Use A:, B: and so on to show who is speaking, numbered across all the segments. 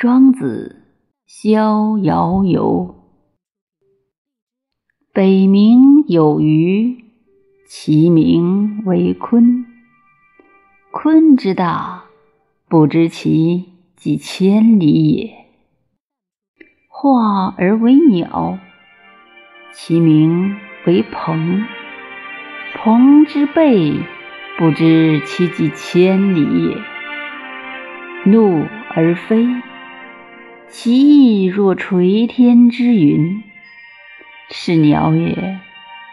A: 庄子《逍遥游》：北冥有鱼，其名为鲲。鲲之大，不知其几千里也。化而为鸟，其名为鹏。鹏之背，不知其几千里也。怒而飞。其翼若垂天之云，是鸟也。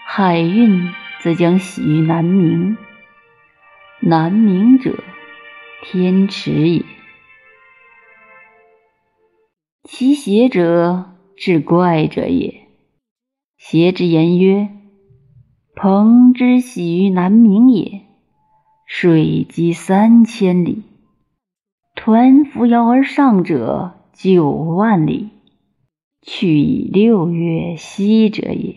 A: 海运则将徙于南冥。南冥者，天池也。其邪者，志怪者也。邪之言曰：鹏之徙于南冥也，水击三千里，抟扶摇而上者。九万里，去以六月息者也。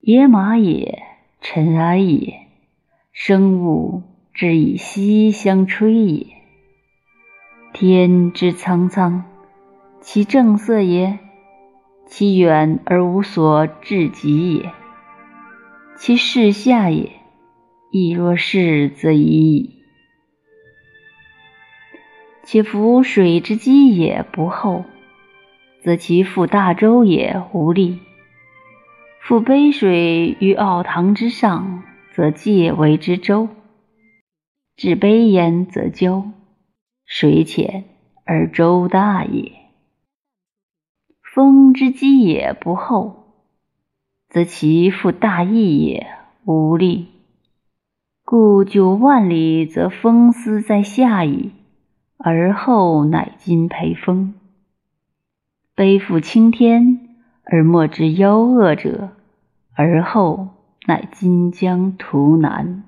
A: 野马也，尘埃也，生物之以息相吹也。天之苍苍，其正色也；其远而无所至极也。其视下也，亦若是则已矣。且夫水之积也不厚，则其覆大舟也无力；覆杯水于奥堂之上，则介为之舟；置杯焉，则鸠。水浅而舟大也。风之积也不厚，则其覆大翼也无力；故九万里，则风丝在下矣。而后乃今培风，背负青天而莫之夭恶者，而后乃今将图南。